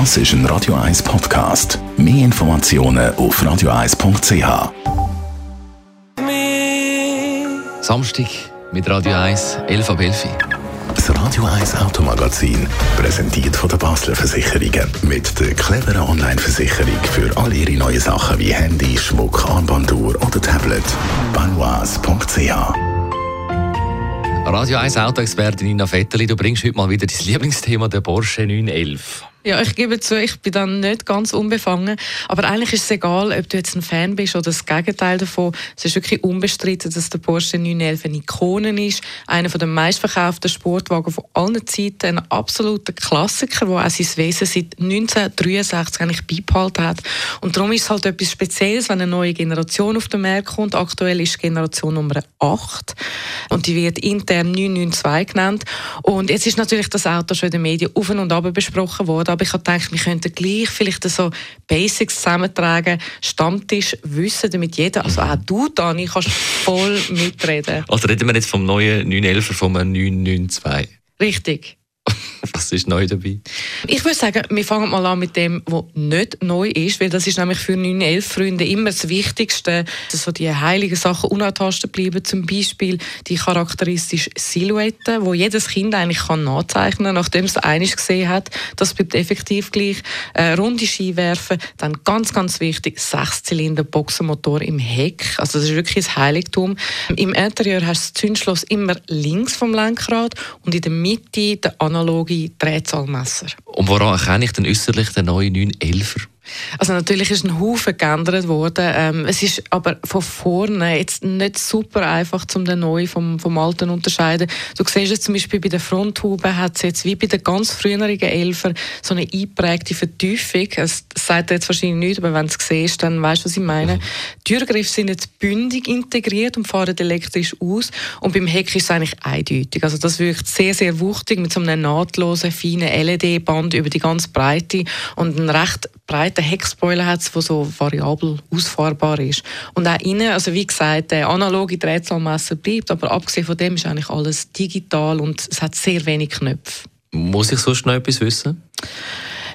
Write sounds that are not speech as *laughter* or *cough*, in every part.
Das ist ein Radio 1 Podcast. Mehr Informationen auf radio1.ch. Samstag mit Radio 1, 11 ab 11. Das Radio 1 Automagazin, präsentiert von der Basler Versicherungen. Mit der cleveren Online-Versicherung für all Ihre neuen Sachen wie Handy, Schmuck, Armbanduhr oder Tablet. Banois.ch Radio 1 Autoexpertin Nina Vetterli, du bringst heute mal wieder dein Lieblingsthema, der Porsche 911. Ja, ich gebe zu, ich bin dann nicht ganz unbefangen. Aber eigentlich ist es egal, ob du jetzt ein Fan bist oder das Gegenteil davon. Es ist wirklich unbestritten, dass der Porsche 911 eine Ikone ist. Einer der meistverkauften Sportwagen von allen Zeiten. Ein absoluter Klassiker, der auch sein Wesen seit 1963 eigentlich beibehalten hat. Und darum ist es halt etwas Spezielles, wenn eine neue Generation auf den Markt kommt. Aktuell ist Generation Nummer 8. Und die wird intern 992 genannt. Und jetzt ist natürlich das Auto schon in den Medien auf und ab besprochen worden aber ich habe gedacht, wir könnten gleich vielleicht so Basics zusammentragen, Stammtisch wissen, damit jeder, also auch du, Dani, kannst voll mitreden. Also reden wir jetzt vom neuen 911 vom 992? Richtig. *laughs* Was ist neu dabei? Ich würde sagen, wir fangen mal an mit dem, was nicht neu ist, weil das ist nämlich für 911 Freunde immer das Wichtigste, dass so die heiligen Sachen unantastet bleiben. Zum Beispiel die charakteristische Silhouette, wo jedes Kind eigentlich kann nachzeichnen kann, nachdem es einiges gesehen hat. Das bleibt effektiv gleich. Äh, runde Skiwerfen, dann ganz, ganz wichtig, Sechszylinder Boxenmotor im Heck. Also das ist wirklich ein Heiligtum. Im Interieur hast du das Zündschloss immer links vom Lenkrad und in der Mitte der analoge Drehzahlmesser. Und woran erkenne ich denn äußerlich den neuen 911er? Also natürlich ist ein Haufen geändert worden. Ähm, es ist aber von vorne jetzt nicht super einfach, um den neuen vom, vom alten zu unterscheiden. Du siehst es zum Beispiel bei der Fronthaube hat es jetzt wie bei den ganz früheren Elfer so eine eingeprägte Vertiefung. Es sagt jetzt wahrscheinlich nicht, aber wenn du es siehst, dann weißt du, was ich meine. Mhm. Die Türgriffe sind jetzt bündig integriert und fahren elektrisch aus. Und beim Heck ist es eigentlich eindeutig. Also das wirkt sehr, sehr wuchtig mit so einem nahtlosen, feinen LED-Band über die ganze Breite und ein recht breiter Heckspoiler hat, der so variabel ausfahrbar ist. Und auch innen, also wie gesagt, der analoge Drehzahlmesser bleibt, aber abgesehen von dem ist eigentlich alles digital und es hat sehr wenig Knöpfe. Muss ich sonst noch etwas wissen?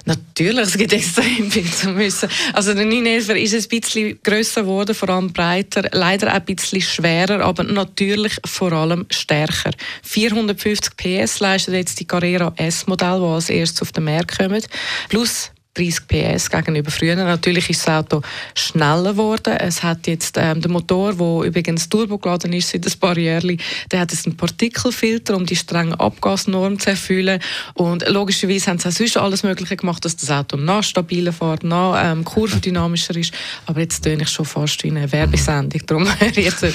Natürlich, es gibt extrem viel zu wissen. Also der 911 ist ein bisschen grösser geworden, vor allem breiter, leider auch ein bisschen schwerer, aber natürlich vor allem stärker. 450 PS leistet jetzt die Carrera S-Modell, die als erstes auf den Markt kommt, plus 30 PS gegenüber früher. Natürlich ist das Auto schneller geworden. Es hat jetzt ähm, der Motor, der übrigens turbogeladen ist seit ein paar Jahren, der hat jetzt einen Partikelfilter, um die strengen Abgasnormen zu erfüllen. Und logischerweise haben sie auch sonst alles Mögliche gemacht, dass das Auto noch stabiler fährt, noch ähm, kurvendynamischer ist. Aber jetzt töne ich schon fast wie eine Werbesendung. Darum *laughs* höre ich jetzt auf.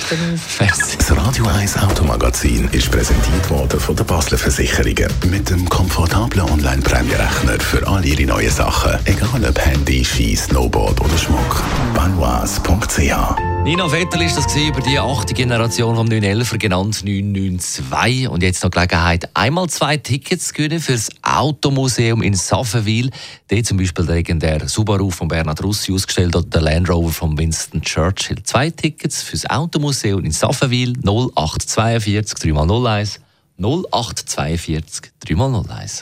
Das Radio 1 Automagazin ist präsentiert worden von der Basler Versicherungen mit dem komfortablen Online-Prämierechner für all Ihre neuen Sachen egal ob Handy, Ski, Snowboard oder Schmuck. Banois.ch Nina Vettel ist das über die achte Generation vom 911er genannt 992 und jetzt noch Gelegenheit einmal zwei Tickets zu gewinnen für das Automuseum in Saffenwil. Dort zum Beispiel der legendäre Subaru von Bernhard Russi ausgestellt oder der Land Rover von Winston Churchill. Zwei Tickets für das Automuseum in Saffenwil 0842 3x01 0842 3x01.